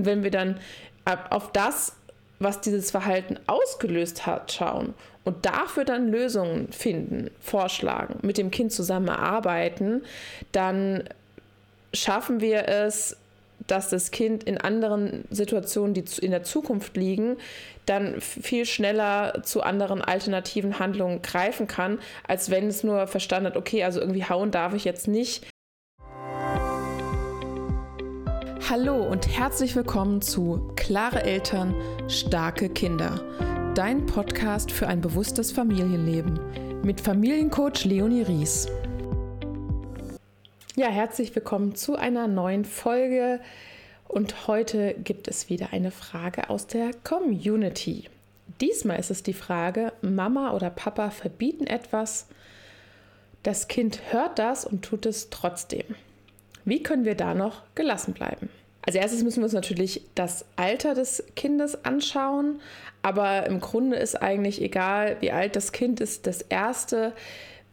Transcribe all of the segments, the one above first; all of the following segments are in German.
Und wenn wir dann auf das, was dieses Verhalten ausgelöst hat, schauen und dafür dann Lösungen finden, vorschlagen, mit dem Kind zusammenarbeiten, dann schaffen wir es, dass das Kind in anderen Situationen, die in der Zukunft liegen, dann viel schneller zu anderen alternativen Handlungen greifen kann, als wenn es nur verstanden hat, okay, also irgendwie hauen darf ich jetzt nicht. Hallo und herzlich willkommen zu Klare Eltern, starke Kinder. Dein Podcast für ein bewusstes Familienleben mit Familiencoach Leonie Ries. Ja, herzlich willkommen zu einer neuen Folge und heute gibt es wieder eine Frage aus der Community. Diesmal ist es die Frage, Mama oder Papa verbieten etwas, das Kind hört das und tut es trotzdem. Wie können wir da noch gelassen bleiben? Als erstes müssen wir uns natürlich das Alter des Kindes anschauen, aber im Grunde ist eigentlich egal, wie alt das Kind ist. Das Erste,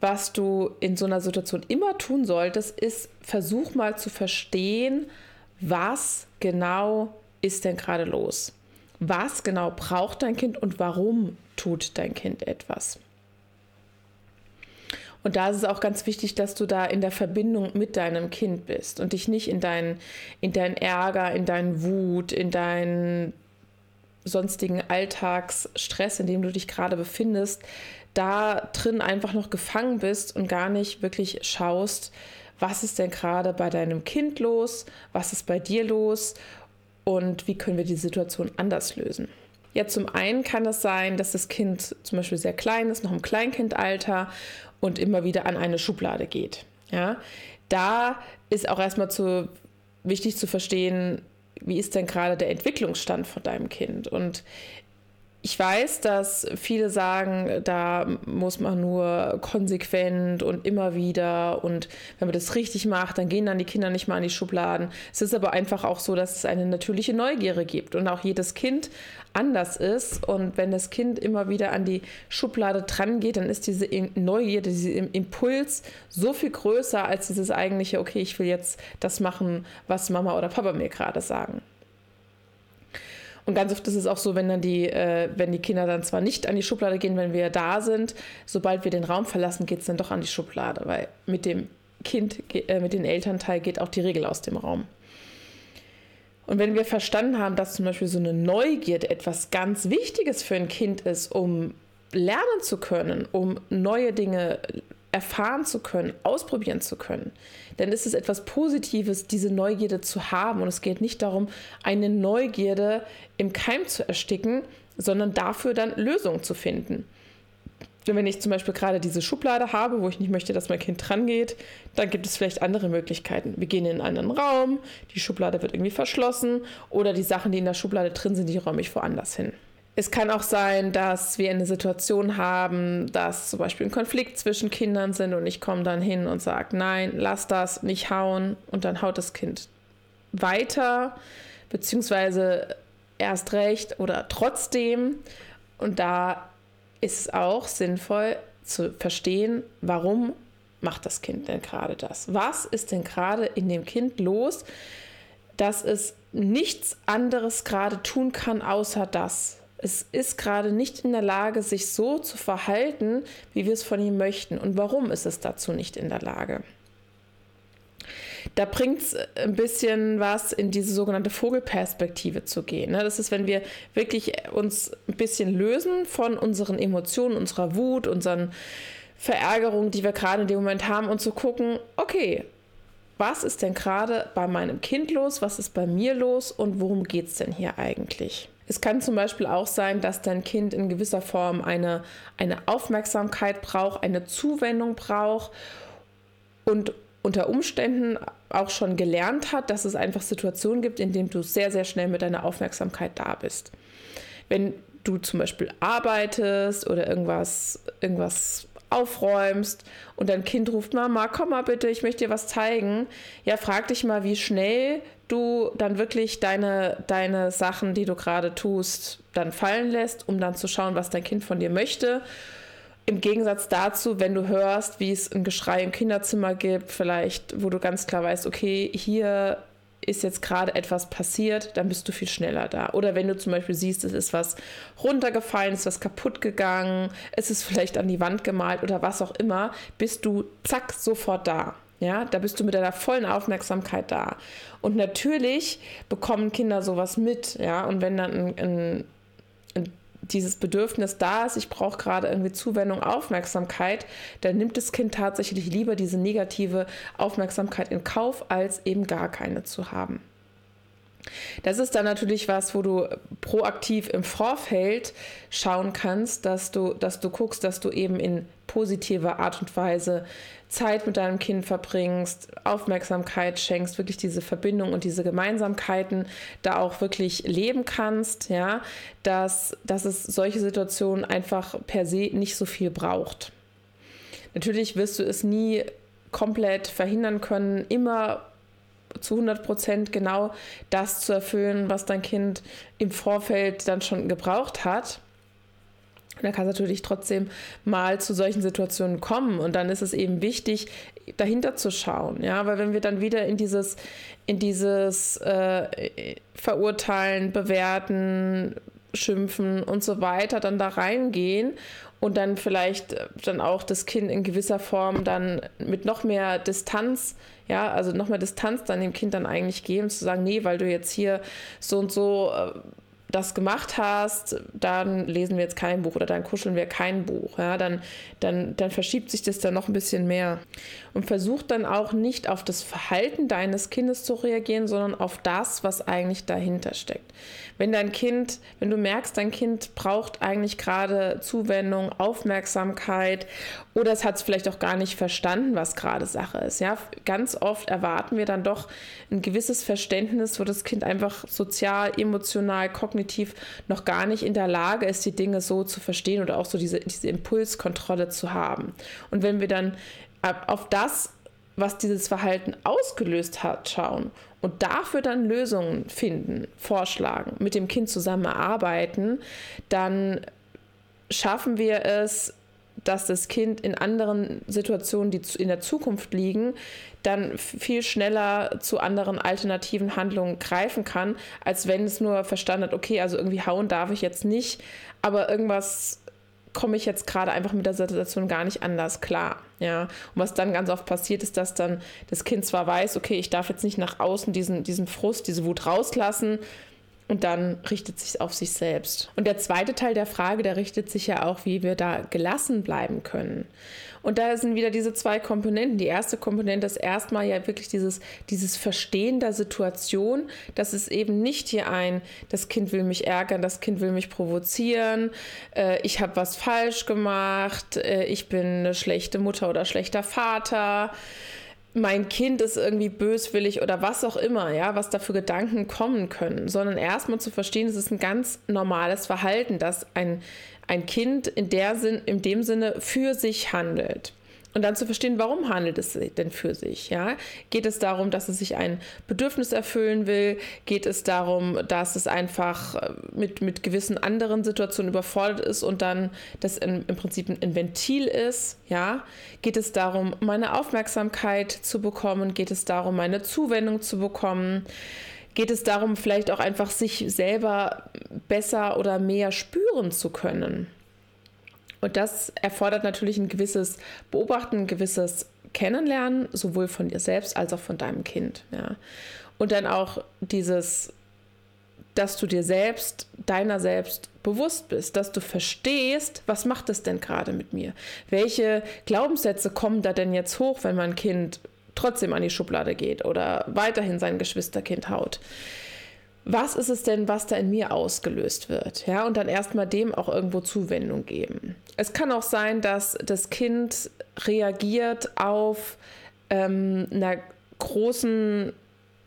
was du in so einer Situation immer tun solltest, ist, versuch mal zu verstehen, was genau ist denn gerade los? Was genau braucht dein Kind und warum tut dein Kind etwas? Und da ist es auch ganz wichtig, dass du da in der Verbindung mit deinem Kind bist und dich nicht in deinen, in deinen Ärger, in deinen Wut, in deinen sonstigen Alltagsstress, in dem du dich gerade befindest, da drin einfach noch gefangen bist und gar nicht wirklich schaust, was ist denn gerade bei deinem Kind los, was ist bei dir los und wie können wir die Situation anders lösen. Ja, zum einen kann es sein, dass das Kind zum Beispiel sehr klein ist, noch im Kleinkindalter und immer wieder an eine Schublade geht. Ja, da ist auch erstmal zu, wichtig zu verstehen, wie ist denn gerade der Entwicklungsstand von deinem Kind und ich weiß, dass viele sagen, da muss man nur konsequent und immer wieder und wenn man das richtig macht, dann gehen dann die Kinder nicht mal an die Schubladen. Es ist aber einfach auch so, dass es eine natürliche Neugierde gibt und auch jedes Kind anders ist und wenn das Kind immer wieder an die Schublade dran geht, dann ist diese Neugierde, dieser Impuls so viel größer als dieses eigentliche, okay, ich will jetzt das machen, was Mama oder Papa mir gerade sagen. Und ganz oft ist es auch so, wenn dann die, äh, wenn die Kinder dann zwar nicht an die Schublade gehen, wenn wir da sind, sobald wir den Raum verlassen, geht es dann doch an die Schublade, weil mit dem Kind, äh, mit dem Elternteil geht auch die Regel aus dem Raum. Und wenn wir verstanden haben, dass zum Beispiel so eine Neugierde etwas ganz Wichtiges für ein Kind ist, um lernen zu können, um neue Dinge erfahren zu können, ausprobieren zu können, ist es etwas Positives, diese Neugierde zu haben. Und es geht nicht darum, eine Neugierde im Keim zu ersticken, sondern dafür dann Lösungen zu finden. wenn ich zum Beispiel gerade diese Schublade habe, wo ich nicht möchte, dass mein Kind dran geht, dann gibt es vielleicht andere Möglichkeiten. Wir gehen in einen anderen Raum, die Schublade wird irgendwie verschlossen oder die Sachen, die in der Schublade drin sind, die räume ich woanders hin. Es kann auch sein, dass wir eine Situation haben, dass zum Beispiel ein Konflikt zwischen Kindern sind und ich komme dann hin und sage, nein, lass das, nicht hauen und dann haut das Kind weiter, beziehungsweise erst recht oder trotzdem. Und da ist es auch sinnvoll zu verstehen, warum macht das Kind denn gerade das? Was ist denn gerade in dem Kind los, dass es nichts anderes gerade tun kann, außer das? Es ist gerade nicht in der Lage, sich so zu verhalten, wie wir es von ihm möchten. Und warum ist es dazu nicht in der Lage? Da bringt es ein bisschen was, in diese sogenannte Vogelperspektive zu gehen. Ne? Das ist, wenn wir wirklich uns ein bisschen lösen von unseren Emotionen, unserer Wut, unseren Verärgerungen, die wir gerade in dem Moment haben und zu gucken, okay, was ist denn gerade bei meinem Kind los, was ist bei mir los und worum geht es denn hier eigentlich? Es kann zum Beispiel auch sein, dass dein Kind in gewisser Form eine, eine Aufmerksamkeit braucht, eine Zuwendung braucht und unter Umständen auch schon gelernt hat, dass es einfach Situationen gibt, in denen du sehr, sehr schnell mit deiner Aufmerksamkeit da bist. Wenn du zum Beispiel arbeitest oder irgendwas, irgendwas aufräumst und dein Kind ruft, Mama, komm mal bitte, ich möchte dir was zeigen. Ja, frag dich mal, wie schnell du dann wirklich deine, deine Sachen, die du gerade tust, dann fallen lässt, um dann zu schauen, was dein Kind von dir möchte. Im Gegensatz dazu, wenn du hörst, wie es ein Geschrei im Kinderzimmer gibt, vielleicht, wo du ganz klar weißt, okay, hier ist jetzt gerade etwas passiert, dann bist du viel schneller da. Oder wenn du zum Beispiel siehst, es ist was runtergefallen, es ist was kaputt gegangen, es ist vielleicht an die Wand gemalt oder was auch immer, bist du zack sofort da. Ja, da bist du mit deiner vollen Aufmerksamkeit da. Und natürlich bekommen Kinder sowas mit, ja. Und wenn dann ein, ein, ein dieses Bedürfnis da ist, ich brauche gerade irgendwie Zuwendung, Aufmerksamkeit, dann nimmt das Kind tatsächlich lieber diese negative Aufmerksamkeit in Kauf, als eben gar keine zu haben. Das ist dann natürlich was, wo du proaktiv im Vorfeld schauen kannst, dass du, dass du guckst, dass du eben in positiver Art und Weise Zeit mit deinem Kind verbringst, Aufmerksamkeit schenkst, wirklich diese Verbindung und diese Gemeinsamkeiten da auch wirklich leben kannst, ja, dass, dass es solche Situationen einfach per se nicht so viel braucht. Natürlich wirst du es nie komplett verhindern können, immer zu 100 Prozent genau das zu erfüllen, was dein Kind im Vorfeld dann schon gebraucht hat. Da kann es natürlich trotzdem mal zu solchen Situationen kommen und dann ist es eben wichtig, dahinter zu schauen, ja, weil wenn wir dann wieder in dieses, in dieses äh, Verurteilen, Bewerten, Schimpfen und so weiter dann da reingehen und dann vielleicht dann auch das Kind in gewisser Form dann mit noch mehr Distanz ja, also noch mehr Distanz dann dem Kind dann eigentlich geben, zu sagen, nee, weil du jetzt hier so und so äh, das gemacht hast, dann lesen wir jetzt kein Buch oder dann kuscheln wir kein Buch. Ja, dann, dann, dann verschiebt sich das dann noch ein bisschen mehr. Und versuch dann auch nicht auf das Verhalten deines Kindes zu reagieren, sondern auf das, was eigentlich dahinter steckt. Wenn dein Kind, wenn du merkst, dein Kind braucht eigentlich gerade Zuwendung, Aufmerksamkeit oder es hat es vielleicht auch gar nicht verstanden, was gerade Sache ist. Ja, ganz oft erwarten wir dann doch ein gewisses Verständnis, wo das Kind einfach sozial, emotional, kognitiv noch gar nicht in der Lage ist, die Dinge so zu verstehen oder auch so diese, diese Impulskontrolle zu haben. Und wenn wir dann auf das was dieses Verhalten ausgelöst hat, schauen und dafür dann Lösungen finden, vorschlagen, mit dem Kind zusammenarbeiten, dann schaffen wir es, dass das Kind in anderen Situationen, die in der Zukunft liegen, dann viel schneller zu anderen alternativen Handlungen greifen kann, als wenn es nur verstanden hat, okay, also irgendwie hauen darf ich jetzt nicht, aber irgendwas komme ich jetzt gerade einfach mit der Situation gar nicht anders klar. Ja, und was dann ganz oft passiert, ist, dass dann das Kind zwar weiß, okay, ich darf jetzt nicht nach außen diesen, diesen Frust, diese Wut rauslassen, und dann richtet sich auf sich selbst. Und der zweite Teil der Frage, der richtet sich ja auch, wie wir da gelassen bleiben können. Und da sind wieder diese zwei Komponenten. Die erste Komponente ist erstmal ja wirklich dieses, dieses Verstehen der Situation. Das ist eben nicht hier ein, das Kind will mich ärgern, das Kind will mich provozieren, äh, ich habe was falsch gemacht, äh, ich bin eine schlechte Mutter oder schlechter Vater mein Kind ist irgendwie böswillig oder was auch immer, ja, was da für Gedanken kommen können, sondern erstmal zu verstehen, es ist ein ganz normales Verhalten, dass ein, ein Kind in, der Sinn, in dem Sinne für sich handelt. Und dann zu verstehen, warum handelt es denn für sich? Ja? Geht es darum, dass es sich ein Bedürfnis erfüllen will? Geht es darum, dass es einfach äh, mit, mit gewissen anderen Situationen überfordert ist und dann das in, im Prinzip ein Ventil ist? Ja? Geht es darum, meine Aufmerksamkeit zu bekommen? Geht es darum, meine Zuwendung zu bekommen? Geht es darum, vielleicht auch einfach sich selber besser oder mehr spüren zu können? Und das erfordert natürlich ein gewisses Beobachten, ein gewisses Kennenlernen, sowohl von dir selbst als auch von deinem Kind. Ja. Und dann auch dieses, dass du dir selbst, deiner selbst bewusst bist, dass du verstehst, was macht es denn gerade mit mir? Welche Glaubenssätze kommen da denn jetzt hoch, wenn mein Kind trotzdem an die Schublade geht oder weiterhin sein Geschwisterkind haut? Was ist es denn, was da in mir ausgelöst wird? Ja, und dann erstmal dem auch irgendwo Zuwendung geben. Es kann auch sein, dass das Kind reagiert auf ähm, einer großen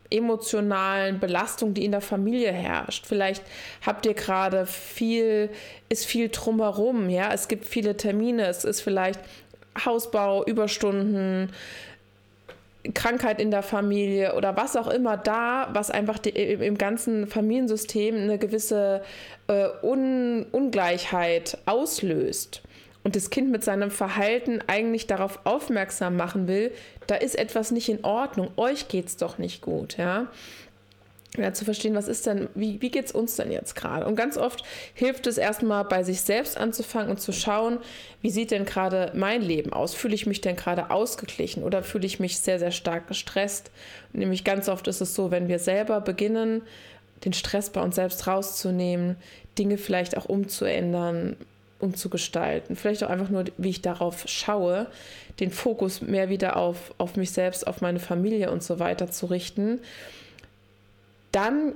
emotionalen Belastung, die in der Familie herrscht. Vielleicht habt ihr gerade viel, ist viel drumherum, ja, es gibt viele Termine, es ist vielleicht Hausbau, Überstunden, Krankheit in der Familie oder was auch immer da, was einfach die, im ganzen Familiensystem eine gewisse äh, Un Ungleichheit auslöst und das Kind mit seinem Verhalten eigentlich darauf aufmerksam machen will, da ist etwas nicht in Ordnung, euch geht es doch nicht gut, ja. Ja, zu verstehen, was ist denn, wie, wie geht es uns denn jetzt gerade? Und ganz oft hilft es erstmal bei sich selbst anzufangen und zu schauen, wie sieht denn gerade mein Leben aus? Fühle ich mich denn gerade ausgeglichen oder fühle ich mich sehr, sehr stark gestresst? Nämlich ganz oft ist es so, wenn wir selber beginnen, den Stress bei uns selbst rauszunehmen, Dinge vielleicht auch umzuändern, umzugestalten, vielleicht auch einfach nur, wie ich darauf schaue, den Fokus mehr wieder auf, auf mich selbst, auf meine Familie und so weiter zu richten dann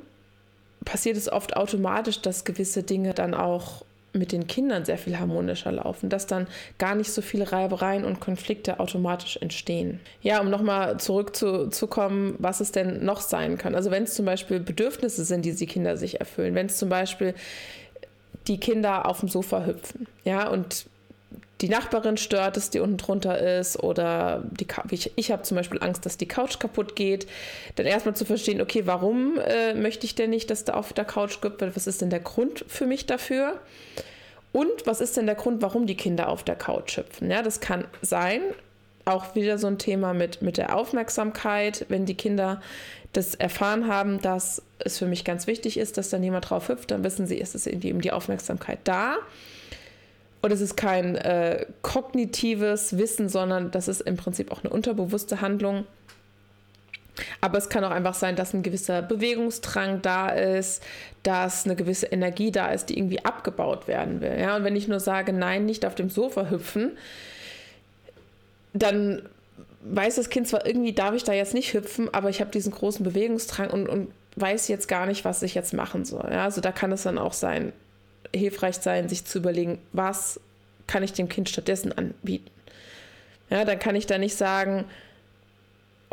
passiert es oft automatisch, dass gewisse Dinge dann auch mit den Kindern sehr viel harmonischer laufen, dass dann gar nicht so viele Reibereien und Konflikte automatisch entstehen. Ja, um nochmal zurückzukommen, was es denn noch sein kann. Also wenn es zum Beispiel Bedürfnisse sind, die die Kinder sich erfüllen, wenn es zum Beispiel die Kinder auf dem Sofa hüpfen, ja, und die Nachbarin stört es, die unten drunter ist oder die, ich, ich habe zum Beispiel Angst, dass die Couch kaputt geht. Dann erstmal zu verstehen, okay, warum äh, möchte ich denn nicht, dass da auf der Couch gibt? Was ist denn der Grund für mich dafür? Und was ist denn der Grund, warum die Kinder auf der Couch hüpfen? Ja, das kann sein, auch wieder so ein Thema mit, mit der Aufmerksamkeit, wenn die Kinder das erfahren haben, dass es für mich ganz wichtig ist, dass da niemand drauf hüpft, dann wissen sie, ist es irgendwie eben die Aufmerksamkeit da. Und es ist kein äh, kognitives Wissen, sondern das ist im Prinzip auch eine unterbewusste Handlung. Aber es kann auch einfach sein, dass ein gewisser Bewegungsdrang da ist, dass eine gewisse Energie da ist, die irgendwie abgebaut werden will. Ja? Und wenn ich nur sage, nein, nicht auf dem Sofa hüpfen, dann weiß das Kind zwar irgendwie, darf ich da jetzt nicht hüpfen, aber ich habe diesen großen Bewegungsdrang und, und weiß jetzt gar nicht, was ich jetzt machen soll. Ja? Also da kann es dann auch sein, hilfreich sein, sich zu überlegen, was kann ich dem Kind stattdessen anbieten. Ja, dann kann ich da nicht sagen,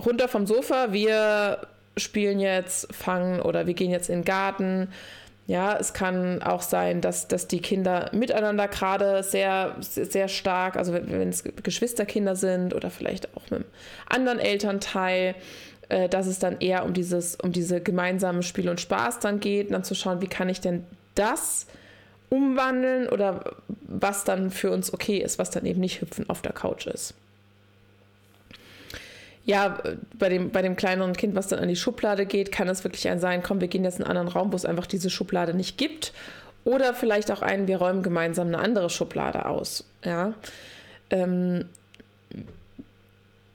runter vom Sofa, wir spielen jetzt Fangen oder wir gehen jetzt in den Garten. Ja, es kann auch sein, dass, dass die Kinder miteinander gerade sehr, sehr stark, also wenn, es Geschwisterkinder sind oder vielleicht auch mit einem anderen Elternteil, äh, dass es dann eher um dieses, um diese gemeinsamen Spiel und Spaß dann geht, dann zu schauen, wie kann ich denn das umwandeln oder was dann für uns okay ist, was dann eben nicht hüpfen auf der Couch ist. Ja, bei dem, bei dem kleineren Kind, was dann an die Schublade geht, kann es wirklich ein sein, komm, wir gehen jetzt in einen anderen Raum, wo es einfach diese Schublade nicht gibt. Oder vielleicht auch ein, wir räumen gemeinsam eine andere Schublade aus. Ja. Ähm,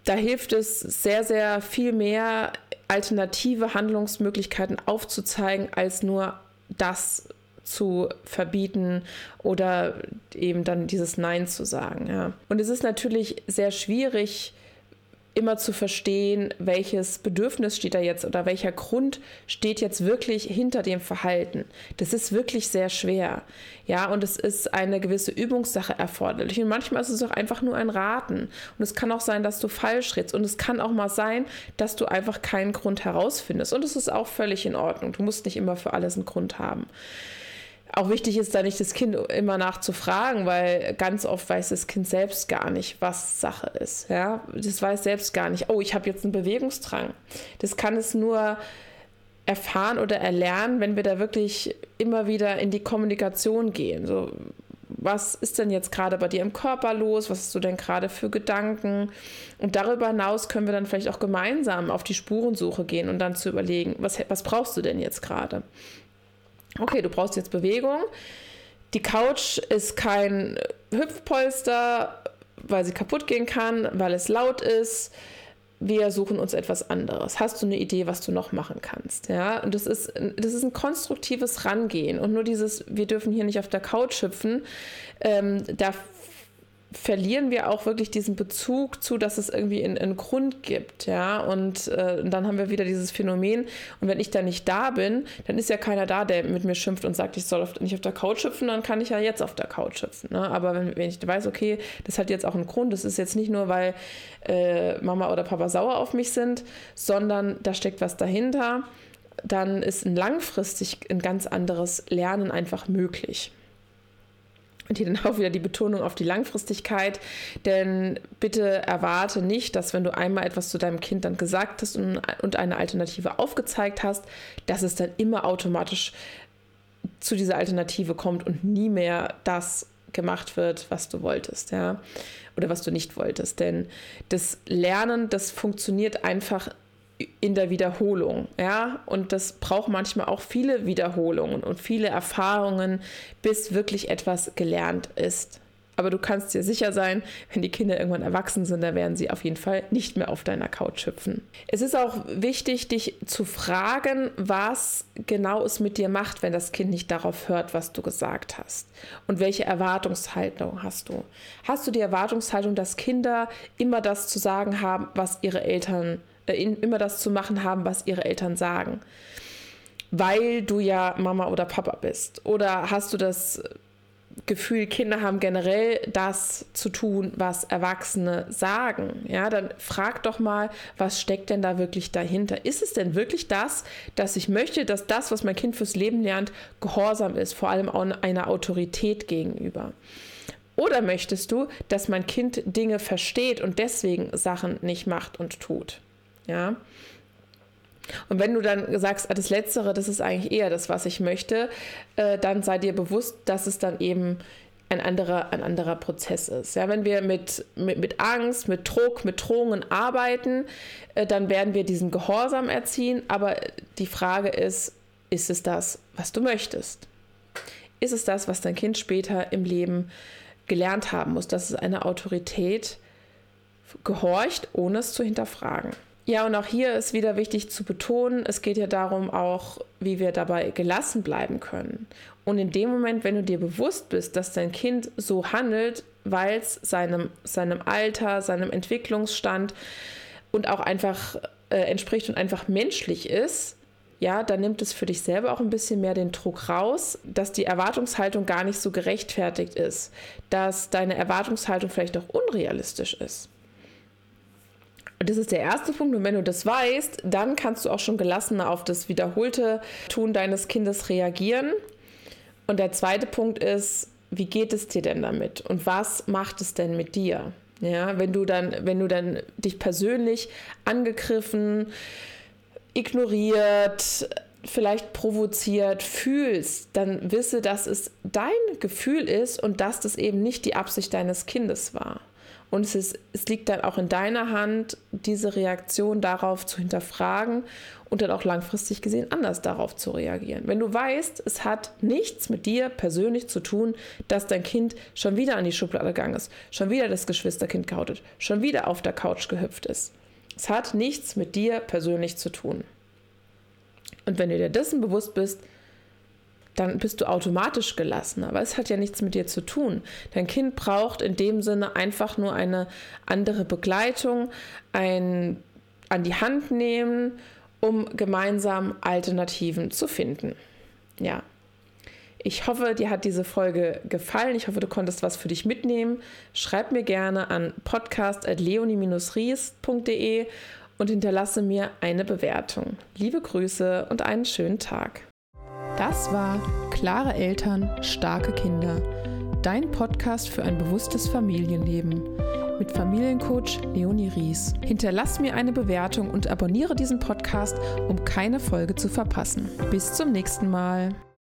da hilft es sehr, sehr viel mehr, alternative Handlungsmöglichkeiten aufzuzeigen, als nur das zu verbieten oder eben dann dieses Nein zu sagen. Ja. Und es ist natürlich sehr schwierig, immer zu verstehen, welches Bedürfnis steht da jetzt oder welcher Grund steht jetzt wirklich hinter dem Verhalten. Das ist wirklich sehr schwer. Ja, und es ist eine gewisse Übungssache erforderlich. Und manchmal ist es auch einfach nur ein Raten. Und es kann auch sein, dass du falsch redest. Und es kann auch mal sein, dass du einfach keinen Grund herausfindest. Und es ist auch völlig in Ordnung. Du musst nicht immer für alles einen Grund haben auch wichtig ist da nicht das Kind immer nachzufragen, weil ganz oft weiß das Kind selbst gar nicht, was Sache ist. Ja, das weiß selbst gar nicht. Oh, ich habe jetzt einen Bewegungsdrang. Das kann es nur erfahren oder erlernen, wenn wir da wirklich immer wieder in die Kommunikation gehen. So, was ist denn jetzt gerade bei dir im Körper los? Was hast du denn gerade für Gedanken? Und darüber hinaus können wir dann vielleicht auch gemeinsam auf die Spurensuche gehen und dann zu überlegen, was, was brauchst du denn jetzt gerade? Okay, du brauchst jetzt Bewegung. Die Couch ist kein Hüpfpolster, weil sie kaputt gehen kann, weil es laut ist. Wir suchen uns etwas anderes. Hast du eine Idee, was du noch machen kannst? Ja, und das ist, das ist ein konstruktives Rangehen. Und nur dieses, wir dürfen hier nicht auf der Couch hüpfen, ähm, da verlieren wir auch wirklich diesen Bezug zu, dass es irgendwie einen, Grund gibt, ja. Und, äh, dann haben wir wieder dieses Phänomen. Und wenn ich da nicht da bin, dann ist ja keiner da, der mit mir schimpft und sagt, ich soll auf, nicht auf der Couch hüpfen, dann kann ich ja jetzt auf der Couch hüpfen. Ne? Aber wenn, wenn ich weiß, okay, das hat jetzt auch einen Grund, das ist jetzt nicht nur, weil äh, Mama oder Papa sauer auf mich sind, sondern da steckt was dahinter, dann ist ein langfristig ein ganz anderes Lernen einfach möglich. Und hier dann auch wieder die Betonung auf die Langfristigkeit, denn bitte erwarte nicht, dass wenn du einmal etwas zu deinem Kind dann gesagt hast und, eine Alternative aufgezeigt hast, dass es dann immer automatisch zu dieser Alternative kommt und nie mehr das gemacht wird, was du wolltest, ja, oder was du nicht wolltest. Denn das Lernen, das funktioniert einfach in der Wiederholung, ja, und das braucht manchmal auch viele Wiederholungen und viele Erfahrungen, bis wirklich etwas gelernt ist. Aber du kannst dir sicher sein, wenn die Kinder irgendwann erwachsen sind, dann werden sie auf jeden Fall nicht mehr auf deiner Couch hüpfen. Es ist auch wichtig, dich zu fragen, was genau es mit dir macht, wenn das Kind nicht darauf hört, was du gesagt hast. Und welche Erwartungshaltung hast du? Hast du die Erwartungshaltung, dass Kinder immer das zu sagen haben, was ihre Eltern, immer das zu machen haben, was ihre Eltern sagen? Weil du ja Mama oder Papa bist? Oder hast du das Gefühl, Kinder haben generell das zu tun, was Erwachsene sagen. Ja, dann frag doch mal, was steckt denn da wirklich dahinter? Ist es denn wirklich das, dass ich möchte, dass das, was mein Kind fürs Leben lernt, gehorsam ist, vor allem auch einer Autorität gegenüber? Oder möchtest du, dass mein Kind Dinge versteht und deswegen Sachen nicht macht und tut? Ja. Und wenn du dann sagst, ah, das Letztere, das ist eigentlich eher das, was ich möchte, äh, dann sei dir bewusst, dass es dann eben ein anderer, ein anderer Prozess ist. Ja, wenn wir mit, mit, mit Angst, mit Druck, mit Drohungen arbeiten, äh, dann werden wir diesen Gehorsam erziehen. Aber die Frage ist, ist es das, was du möchtest? Ist es das, was dein Kind später im Leben gelernt haben muss, dass es eine Autorität gehorcht, ohne es zu hinterfragen? Ja, und auch hier ist wieder wichtig zu betonen, es geht ja darum auch, wie wir dabei gelassen bleiben können. Und in dem Moment, wenn du dir bewusst bist, dass dein Kind so handelt, weil es seinem, seinem Alter, seinem Entwicklungsstand und auch einfach äh, entspricht und einfach menschlich ist, ja, dann nimmt es für dich selber auch ein bisschen mehr den Druck raus, dass die Erwartungshaltung gar nicht so gerechtfertigt ist, dass deine Erwartungshaltung vielleicht auch unrealistisch ist. Das ist der erste Punkt. Und wenn du das weißt, dann kannst du auch schon gelassener auf das wiederholte Tun deines Kindes reagieren. Und der zweite Punkt ist, wie geht es dir denn damit? Und was macht es denn mit dir? Ja, wenn du dann, wenn du dann dich persönlich angegriffen, ignoriert, vielleicht provoziert fühlst, dann wisse, dass es dein Gefühl ist und dass das eben nicht die Absicht deines Kindes war. Und es, ist, es liegt dann auch in deiner Hand, diese Reaktion darauf zu hinterfragen und dann auch langfristig gesehen anders darauf zu reagieren. Wenn du weißt, es hat nichts mit dir persönlich zu tun, dass dein Kind schon wieder an die Schublade gegangen ist, schon wieder das Geschwisterkind gehautet, schon wieder auf der Couch gehüpft ist. Es hat nichts mit dir persönlich zu tun. Und wenn du dir dessen bewusst bist, dann bist du automatisch gelassen. Aber es hat ja nichts mit dir zu tun. Dein Kind braucht in dem Sinne einfach nur eine andere Begleitung, ein an die Hand nehmen, um gemeinsam Alternativen zu finden. Ja. Ich hoffe, dir hat diese Folge gefallen. Ich hoffe, du konntest was für dich mitnehmen. Schreib mir gerne an podcast.leonie-ries.de und hinterlasse mir eine Bewertung. Liebe Grüße und einen schönen Tag. Das war Klare Eltern, starke Kinder. Dein Podcast für ein bewusstes Familienleben mit Familiencoach Leonie Ries. Hinterlass mir eine Bewertung und abonniere diesen Podcast, um keine Folge zu verpassen. Bis zum nächsten Mal.